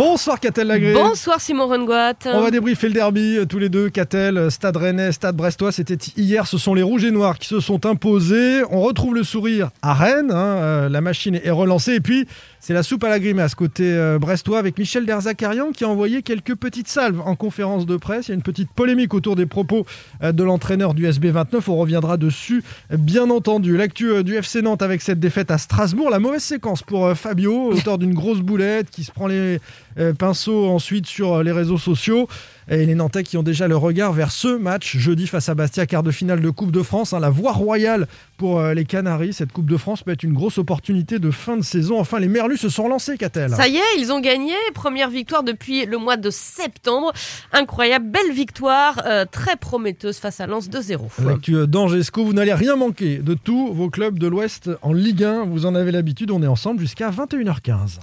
Bonsoir Catel Lagré. Bonsoir Simon Rongoat. On va débriefer le derby euh, tous les deux. Catel, euh, Stade Rennais, Stade Brestois. C'était hier. Ce sont les Rouges et Noirs qui se sont imposés. On retrouve le sourire à Rennes. hein, euh, La machine est relancée. Et puis, c'est la soupe à la grimace côté Brestois avec Michel Derzakarian qui a envoyé quelques petites salves en conférence de presse. Il y a une petite polémique autour des propos de l'entraîneur du SB29. On reviendra dessus, bien entendu. L'actu du FC Nantes avec cette défaite à Strasbourg. La mauvaise séquence pour Fabio, auteur d'une grosse boulette qui se prend les euh, pinceaux ensuite sur euh, les réseaux sociaux. Et les Nantais qui ont déjà le regard vers ce match jeudi face à Bastia, quart de finale de Coupe de France. hein, la voie royale pour euh, les Canaries. Cette Coupe de France peut être une grosse opportunité de fin de saison. Enfin, les Merlus se sont lancés, Catel. Ça y est, ils ont gagné. Première victoire depuis le mois de septembre. Incroyable, belle victoire, euh, très prometteuse face à Lens 2-0. L'actu d'Angesco, vous n'allez rien manquer de tous vos clubs de l'Ouest en Ligue 1. Vous en avez l'habitude, on est ensemble jusqu'à 21h15.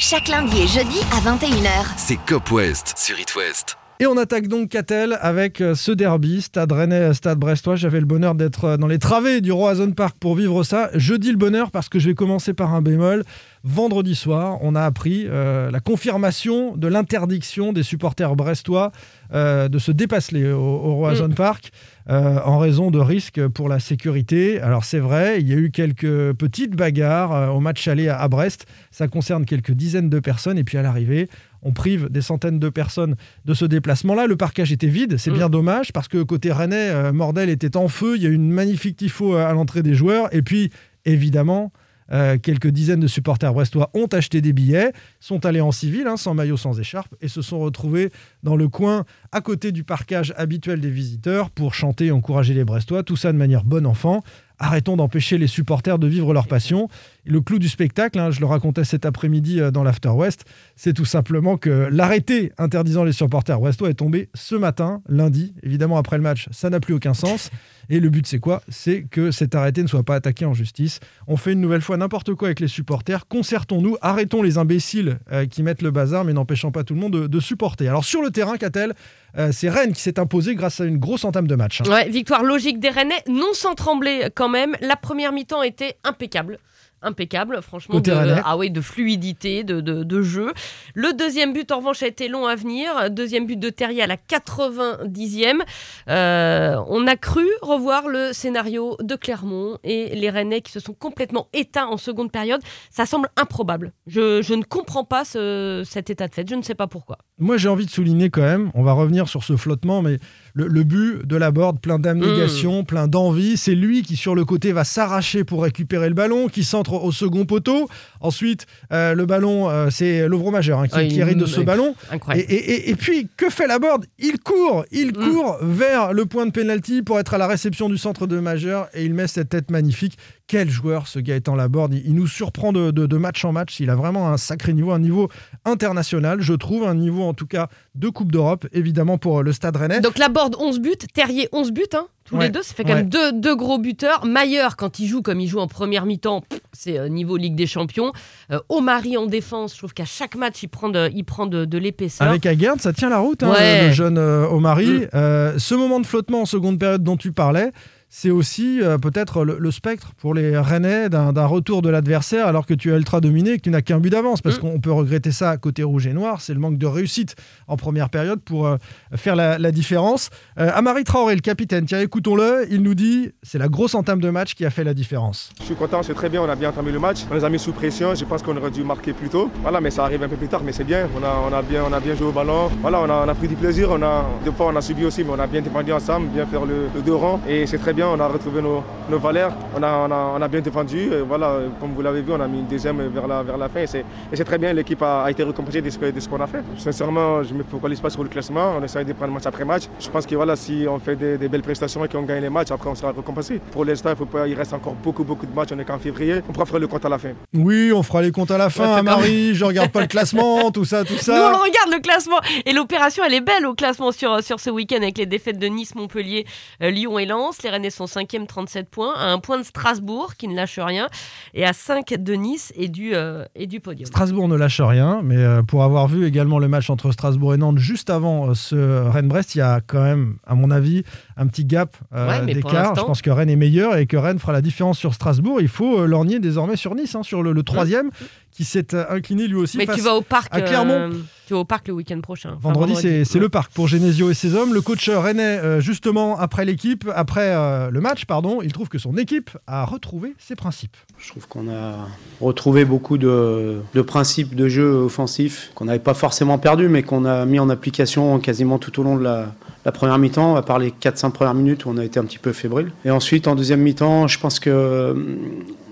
Chaque lundi et jeudi à 21h. C'est Cop West sur It West. Et on attaque donc Catel avec euh, ce derby, Stade Rennais, Stade Brestois. J'avais le bonheur d'être euh, dans les travées du Roazhon Park pour vivre ça. Je dis le bonheur parce que je vais commencer par un bémol. Vendredi soir, on a appris euh, la confirmation de l'interdiction des supporters brestois euh, de se dépasser au, au Roazhon Park euh, en raison de risques pour la sécurité. Alors c'est vrai, il y a eu quelques petites bagarres au match aller à, à Brest. Ça concerne quelques dizaines de personnes. Et puis à l'arrivée, on prive des centaines de personnes de ce déplacement-là. Le parquage était vide, c'est Mm. bien dommage parce que côté Rennais, euh, Mordel était en feu. Il y a eu une magnifique tifo à l'entrée des joueurs. Et puis, évidemment, euh, quelques dizaines de supporters brestois ont acheté des billets, sont allés en civil, hein, sans maillot, sans écharpe, et se sont retrouvés dans le coin à côté du parquage habituel des visiteurs pour chanter et encourager les Brestois. Tout ça de manière bon enfant. Arrêtons d'empêcher les supporters de vivre leur passion. Le clou du spectacle, hein, je le racontais cet après-midi euh, dans l'After West, c'est tout simplement que l'arrêté interdisant les supporters brestois est tombé ce matin, lundi. Évidemment, après le match, ça n'a plus aucun sens. Et le but, c'est quoi? C'est que cet arrêté ne soit pas attaqué en justice. On fait une nouvelle fois n'importe quoi avec les supporters. Concertons-nous, arrêtons les imbéciles euh, qui mettent le bazar, mais n'empêchant pas tout le monde de, de supporter. Alors sur le terrain, Catel, euh, c'est Rennes qui s'est imposé grâce à une grosse entame de match. hein. Victoire logique des Rennais, non sans trembler quand même. La première mi-temps était impeccable. Impeccable, franchement. De, ah de fluidité, de, de, de jeu. Le deuxième but, en revanche, a été long à venir. Deuxième but de Terrier à la 90e. Euh, on a cru revoir le scénario de Clermont et les Rennais qui se sont complètement éteints en seconde période. Ça semble improbable. Je, je ne comprends pas ce- cet état de fait. Je ne sais pas pourquoi. Moi, j'ai envie de souligner quand même, on va revenir sur ce flottement, mais le, le but de la board, plein d'abnégation, plein d'envie, c'est lui qui, sur le côté, va s'arracher pour récupérer le ballon, qui centre au second poteau. Ensuite, euh, le ballon, euh, c'est Lovro Majeur hein, qui, Ah, qui hérite de ce ballon. Et, Incroyable. et- et- et puis, que fait la board? Il court, il Mm. court vers le point de pénalty pour être à la réception du centre de Majeur et il met cette tête magnifique. Quel joueur ce Gaëtan Laborde, il, il nous surprend de, de- de match en match, il a vraiment un sacré niveau, un niveau international, je trouve, un niveau en tout cas de Coupe d'Europe, évidemment pour euh, le Stade Rennais. Donc la board 11 buts, Terrier 11 buts, hein, tous Ouais, les deux, ça fait quand ouais. même deux, deux gros buteurs. Mailleur, quand il joue comme il joue en première mi-temps, pff, c'est euh, niveau Ligue des Champions. Euh, Omari en défense, je trouve qu'à chaque match, il prend de, il prend de, de l'épaisseur. Avec Aguerd, ça tient la route, hein, Ouais. le, le jeune euh, Omari. Mm. Euh, ce moment de flottement en seconde période dont tu parlais, c'est aussi euh, peut-être le, le spectre pour les Rennais d'un retour de l'adversaire alors que tu es ultra dominé et que tu n'as qu'un but d'avance. Parce Mm. qu'on peut regretter ça côté rouge et noir, c'est le manque de réussite en première période pour euh, faire la, la différence. Euh, Amari Traoré, le capitaine, tiens, écoutons-le, il nous dit c'est la grosse entame de match qui a fait la différence. Je suis content, c'est très bien, on a bien entamé le match. On les a mis sous pression, je pense qu'on aurait dû marquer plus tôt. Voilà, mais ça arrive un peu plus tard, mais c'est bien. On a, on, a bien, on a bien joué au ballon. Voilà, on a, on a pris du plaisir. On a, des fois, on a subi aussi, mais on a bien défendu ensemble, bien faire le, le deux rangs. Et c'est très bien, on a retrouvé nos, nos valeurs. On a, on, a, on a bien défendu. Voilà, comme vous l'avez vu, on a mis une deuxième vers la, vers la fin. Et c'est, très bien, l'équipe a, a été récompensée de ce, de ce qu'on a fait. Sincèrement, je ne me focalise pas sur le classement. On essaie de prendre match après match. Je pense que voilà, si on fait des, belles prestations et qu'on gagne les matchs, après on sera récompensé. Pour l'instant, il, faut pas, il reste encore beaucoup, beaucoup de matchs. On est qu'en février. Pourra faire le compte à la fin. Oui, on fera les comptes à la fin, Ouais, Amari, je regarde pas le classement, tout ça, tout Nous, ça. on regarde le classement. Et l'opération, elle est belle au classement sur, sur ce week-end avec les défaites de Nice, Montpellier, euh, Lyon et Lens. Les Rennais est son cinquième 37 points, à un point de Strasbourg qui ne lâche rien, et à 5 de Nice et du, euh, et du podium. Strasbourg ne lâche rien, mais euh, pour avoir vu également le match entre Strasbourg et Nantes juste avant ce Rennes-Brest, il y a quand même, à mon avis, un petit gap euh, Ouais, d'écart. Je pense que Rennes est meilleur et que Rennes fera la différence sur Strasbourg. Il faut euh, lorgner désormais sur Nice, hein, sur le, le troisième, qui s'est euh, incliné lui aussi Mais face tu vas au parc. à Clermont. euh, tu vas au parc le week-end prochain. Enfin, Vendredi, c'est c'est Ouais. le parc pour Genesio et ses hommes. Le coach rennais, euh, justement, après l'équipe, après euh, le match, pardon, il trouve que son équipe a retrouvé ses principes. Je trouve qu'on a retrouvé beaucoup de, de principes de jeu offensifs qu'on n'avait pas forcément perdus, mais qu'on a mis en application quasiment tout au long de la, la première mi-temps, à part les 4-5 premières minutes où on a été un petit peu fébrile. Et ensuite, en deuxième mi-temps, je pense que hum,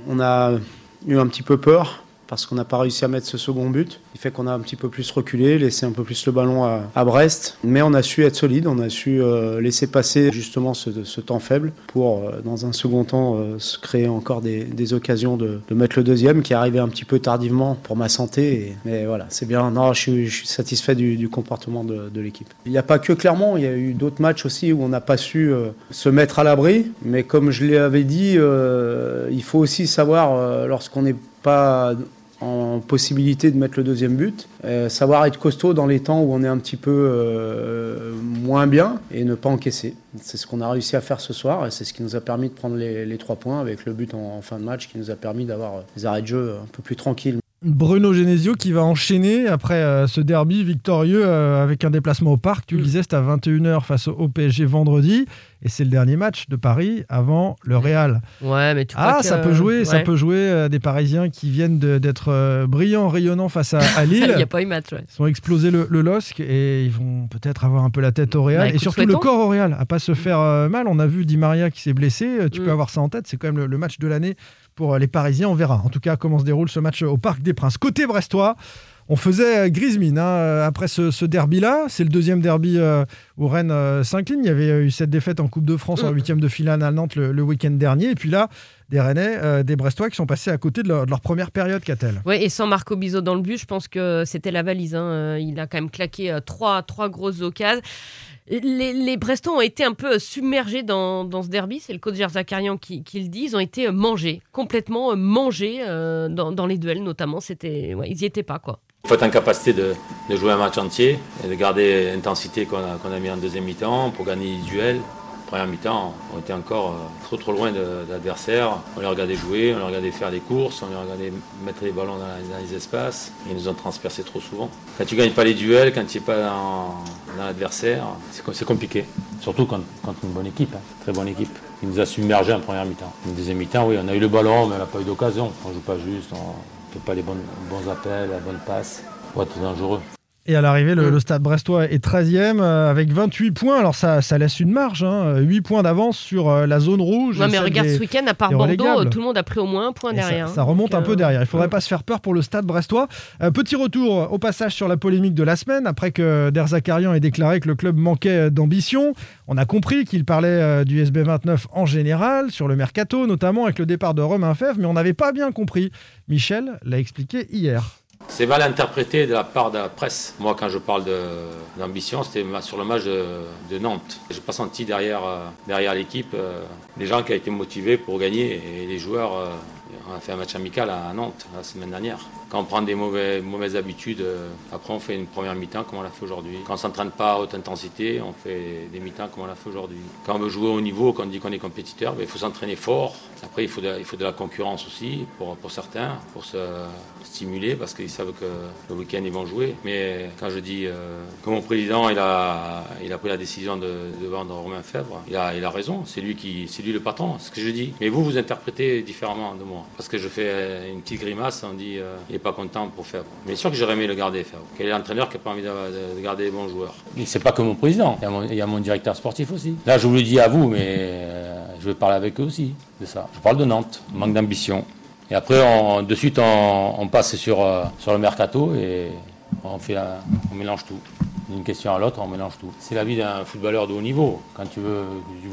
on a eu un petit peu peur parce qu'on n'a pas réussi à mettre ce second but. Il fait qu'on a un petit peu plus reculé, laissé un peu plus le ballon à, Brest. Mais on a su être solide, on a su euh, laisser passer justement ce, temps faible pour, euh, dans un second temps, euh, se créer encore des, occasions de, mettre le deuxième qui est arrivé un petit peu tardivement pour ma santé. Mais voilà, c'est bien. Non, je suis, satisfait du, comportement de, l'équipe. Il n'y a pas que Clermont, il y a eu d'autres matchs aussi où on n'a pas su se mettre à l'abri. Mais comme je l'avais dit, il faut aussi savoir, lorsqu'on n'est pas en possibilité de mettre le deuxième but, euh, savoir être costaud dans les temps où on est un petit peu euh, moins bien et ne pas encaisser. C'est ce qu'on a réussi à faire ce soir et c'est ce qui nous a permis de prendre les, les trois points avec le but en, en fin de match qui nous a permis d'avoir euh, des arrêts de jeu un peu plus tranquilles. Bruno Genesio qui va enchaîner après euh, ce derby victorieux avec un déplacement au parc. Tu le disais, c'était à 21h face au PSG vendredi. Et c'est le dernier match de Paris avant le Real. Ouais, mais tu crois Ah, que- ça peut jouer, ça ouais. peut jouer euh, des Parisiens qui viennent d'être euh, brillants, rayonnants face à, à Il n'y Lille. a pas eu match, ouais. Ils ont explosé le, le LOSC et ils vont peut-être avoir un peu la tête au Real. Bah, et surtout le corps au Real, à pas se faire euh, mal. On a vu Di Maria qui s'est blessé. Euh, Tu Mm. peux avoir ça en tête. C'est quand même le, le match de l'année pour euh, les Parisiens. On verra. En tout cas, comment se déroule ce match au Parc des Princes. Côté brestois, on faisait euh, grise mine hein, euh, après ce, ce derby-là. C'est le deuxième derby euh, où Rennes euh, s'incline. Il y avait eu cette défaite en Coupe de France en Mm. huitième de finale à Nantes le, le week-end dernier. Et puis là, des Rennais, euh, des Brestois qui sont passés à côté de leur, de leur première période, qu'a-t-elle Ouais, et sans Marco Bizot dans le but, je pense que c'était la valise. hein. Euh, Il a quand même claqué euh, trois, trois grosses occasions. Les, les Brestois ont été un peu submergés dans, dans ce derby, c'est le coach Zakarian qui, qui le dit. Ils ont été euh, mangés, complètement euh, mangés euh, dans, dans les duels notamment. C'était, ouais, ils y étaient pas quoi. Il faut être en capacité de, de jouer un match entier et de garder l'intensité qu'on a, qu'on a mis en deuxième mi-temps pour gagner les duels. Première mi-temps, on était encore euh, trop trop loin de, l'adversaire. On les regardait jouer, on les regardait faire des courses, on les regardait mettre les ballons dans, les espaces. Ils nous ont transpercé trop souvent. Quand tu gagnes pas les duels, quand tu n'es pas dans, dans l'adversaire, c'est co- c'est compliqué. Surtout quand, quand une bonne équipe, hein, très bonne équipe. Il nous a submergés en première mi-temps. En deuxième mi-temps, oui, on a eu le ballon, mais on n'a pas eu d'occasion. On joue pas juste, ne pas les bonnes, bons appels, la bonne passe. Pour être dangereux. Et à l'arrivée, le, Mm. le stade brestois est 13e euh, avec 28 points. Alors ça, ça laisse une marge, hein, 8 points d'avance sur euh, la zone rouge. Ouais, mais regarde des- ce week-end, à part Bordeaux, tout le monde a pris au moins un point et derrière. Ça, remonte Donc, un peu euh, derrière. Il faudrait ouais. pas se faire peur pour le stade brestois. Petit retour au passage sur la polémique de la semaine, après que Der Zakarian ait déclaré que le club manquait d'ambition. On a compris qu'il parlait du SB29 en général, sur le mercato, notamment avec le départ de Romain Fèvre, mais on n'avait pas bien compris. Michel l'a expliqué hier. C'est mal interprété de la part de la presse. Moi, quand je parle d'ambition, c'était sur le match de, de Nantes. Je n'ai pas senti derrière, euh, derrière l'équipe euh, des gens qui ont été motivés pour gagner et les joueurs. euh, on a fait un match amical à Nantes la semaine dernière. Quand on prend des mauvais- mauvaises habitudes, euh, après on fait une première mi-temps comme on l'a fait aujourd'hui. Quand on ne s'entraîne pas à haute intensité, on fait des mi-temps comme on l'a fait aujourd'hui. Quand on veut jouer au niveau, quand on dit qu'on est compétiteur, ben, il faut s'entraîner fort. Après, il faut, de, il faut de la concurrence aussi pour, pour certains, pour se stimuler parce qu'ils savent que le week-end ils vont jouer. Mais quand je dis euh, que mon président il a, il a pris la décision de, vendre Romain Fèvre, il a, il a raison, c'est lui, qui, c'est lui le patron, c'est ce que je dis. Mais vous, vous interprétez différemment de moi. Parce que je fais euh, une petite grimace, on dit euh, pas content pour Fèvre. Mais sûr que j'aurais aimé le garder Fèvre. Quel est l'entraîneur qui n'a pas envie de, de- de garder les bons joueurs c'est pas que mon président, il y, a mon, directeur sportif aussi. Là, je vous le dis à vous, mais euh, je vais parler avec eux aussi de ça. Je parle de Nantes, manque d'ambition. Et après, on- de suite, on, passe sur, euh, sur le mercato et on, fait la- on mélange tout. D'une question à l'autre, on mélange tout. C'est la vie d'un footballeur de haut niveau. Quand tu veux,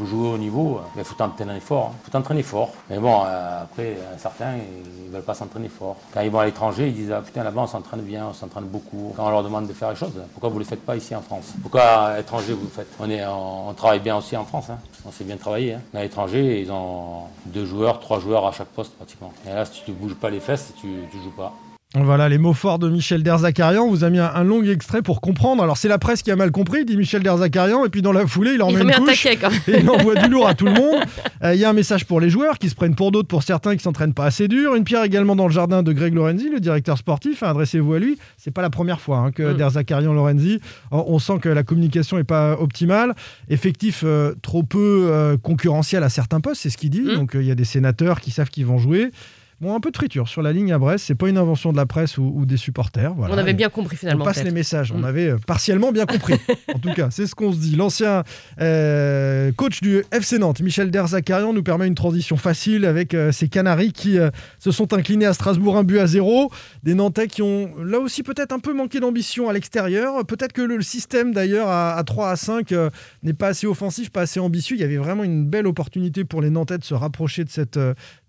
jouer au haut niveau, il faut t'entraîner fort. Il faut t'entraîner fort. Mais bon, euh, après, certains, ils ne veulent pas s'entraîner fort. Quand ils vont à l'étranger, ils disent ah, putain, là-bas, on s'entraîne bien, on s'entraîne beaucoup. Quand on leur demande de faire les choses, pourquoi vous ne le faites pas ici en France? Pourquoi à l'étranger vous le faites? On, travaille bien aussi en France. Hein. On sait bien travailler. Hein. À l'étranger, ils ont deux joueurs, trois joueurs à chaque poste pratiquement. Et là, si tu ne bouges pas les fesses, tu ne joues pas. Voilà les mots forts de Michel Derzakarian. Vous a mis un, long extrait pour comprendre. Alors c'est la presse qui a mal compris, dit Michel Derzakarian, et puis dans la foulée, il en met une couche et il envoie du lourd à tout le monde. Euh, il y a un message pour les joueurs qui se prennent pour d'autres, pour certains qui s'entraînent pas assez dur. Une pierre également dans le jardin de Greg Lorenzi, le directeur sportif. Adressez-vous à lui. C'est pas la première fois hein, que mm. Derzakarian Lorenzi. On sent que la communication est pas optimale. Effectif euh, trop peu euh, concurrentiel à certains postes, c'est ce qu'il dit. Mm. Donc il y a des sénateurs qui savent qu'ils vont jouer. Bon, un peu de friture sur la ligne à Brest. C'est pas une invention de la presse ou, des supporters. On avait bien compris finalement. On passe les messages. On mm. avait euh, partiellement bien compris. en tout cas, c'est ce qu'on se dit. L'ancien euh, coach du FC Nantes, Michel Derzakarian, nous permet une transition facile avec euh, ces Canaries qui se sont inclinés à Strasbourg un but à zéro. Des Nantais qui ont là aussi peut-être un peu manqué d'ambition à l'extérieur. Peut-être que le, système d'ailleurs à, 3 à 5 n'est pas assez offensif, pas assez ambitieux. Il y avait vraiment une belle opportunité pour les Nantais de se rapprocher de cette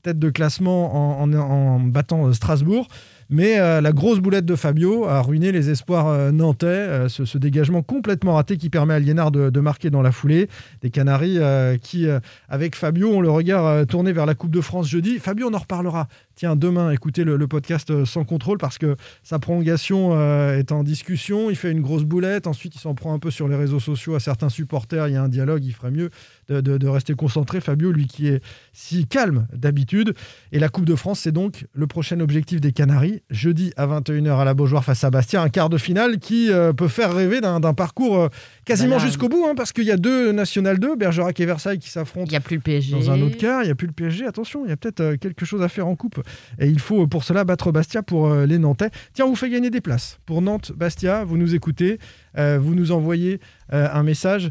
tête de classement en, battant euh, Strasbourg. Mais euh, la grosse boulette de Fabio a ruiné les espoirs euh, nantais. ce, dégagement complètement raté qui permet à Liénard de, marquer dans la foulée. Des Canaries qui, avec Fabio, ont le regard tourné vers la Coupe de France jeudi. Fabio, on en reparlera tiens, demain, écoutez le, podcast euh, sans contrôle parce que sa prolongation euh, est en discussion. Il fait une grosse boulette. Ensuite, il s'en prend un peu sur les réseaux sociaux à certains supporters. Il y a un dialogue. Il ferait mieux de, rester concentré. Fabio, lui qui est si calme d'habitude. Et la Coupe de France, c'est donc le prochain objectif des Canaries. Jeudi à 21h à la Beaujoire face à Bastia. Un quart de finale qui euh, peut faire rêver d'un parcours quasiment jusqu'au bout hein, parce qu'il y a deux National 2, Bergerac et Versailles qui s'affrontent. Il n'y a plus le PSG. Dans un autre quart. Il n'y a plus le PSG. Attention, il y a peut-être quelque chose à faire en Coupe. Et il faut pour cela battre Bastia pour euh, les Nantais. Tiens, on vous fait gagner des places pour Nantes-Bastia. Vous nous écoutez, euh, vous nous envoyez euh, un message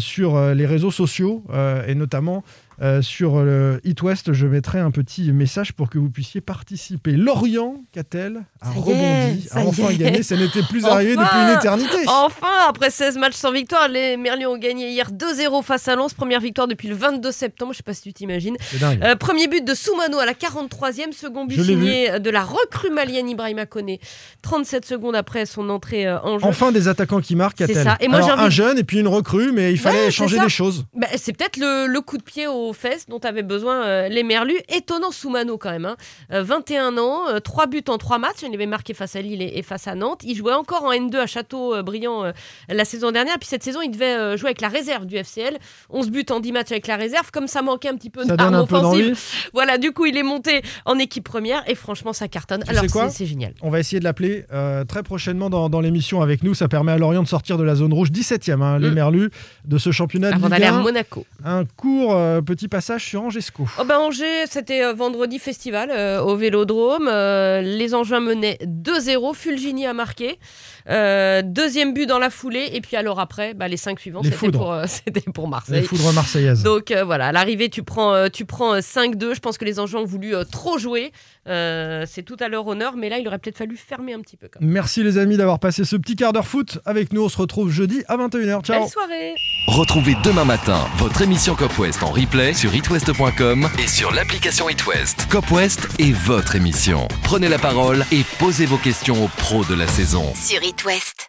sur les réseaux sociaux et notamment euh, sur le Hit West, je mettrai un petit message pour que vous puissiez participer. Lorient, qu'a-t-elle a rebondi, a enfin gagné. Ça n'était plus arrivé depuis une éternité. Enfin, après 16 matchs sans victoire, les Merlions ont gagné hier 2-0 face à Lens. Première victoire depuis le 22 septembre. Je ne sais pas si tu t'imagines. Euh, premier but de Soumano à la 43e. Second but signé de la recrue malienne Ibrahima Kone. 37 secondes après son entrée euh, en jeu. Enfin, des attaquants qui marquent, qu'a-t-elle ça. Et moi, un jeune et puis une recrue, mais il fallait changer des choses. Bah, c'est peut-être le, le, coup de pied au aux fesses dont avaient besoin euh, les Merlus. Étonnant Soumano quand même. 21 hein. euh, ans, 3 euh, buts en 3 matchs. Il avait marqué face à Lille et, face à Nantes. Il jouait encore en N2 à Château-Briand la saison dernière. Puis cette saison, il devait jouer avec la réserve du FCL. 11 buts en 10 matchs avec la réserve. Comme ça manquait un petit peu d'armes offensive. Voilà, du coup, il est monté en équipe première et franchement, ça cartonne. Alors, c'est génial. On va essayer de l'appeler très prochainement dans, l'émission avec nous. Ça permet à Lorient de sortir de la zone rouge 17e, hein, les mm. Merlus de ce championnat Avant d'aller à Monaco. Un court petit passage sur Angesco. Oh ben Angers, c'était euh, vendredi festival euh, au Vélodrome. Euh, les Angevins menaient 2-0. Fulgini a marqué. Deuxième but dans la foulée. Et puis alors après, bah, les cinq suivants, c'était pour, pour, Marseille. Les foudres marseillaises. Donc voilà, à l'arrivée, tu prends, tu prends 5-2. Je pense que les Angevins ont voulu trop jouer. c'est tout à leur honneur, mais là, il aurait peut-être fallu fermer un petit peu. Merci les amis d'avoir passé ce petit quart d'heure foot avec nous. On se retrouve jeudi à 21h. Ciao. Belle soirée. Retrouvez demain matin votre émission Cop West en replay sur itwest.com et sur l'application itwest. Cop West est votre émission. Prenez la parole et posez vos questions aux pros de la saison. Sur Twist.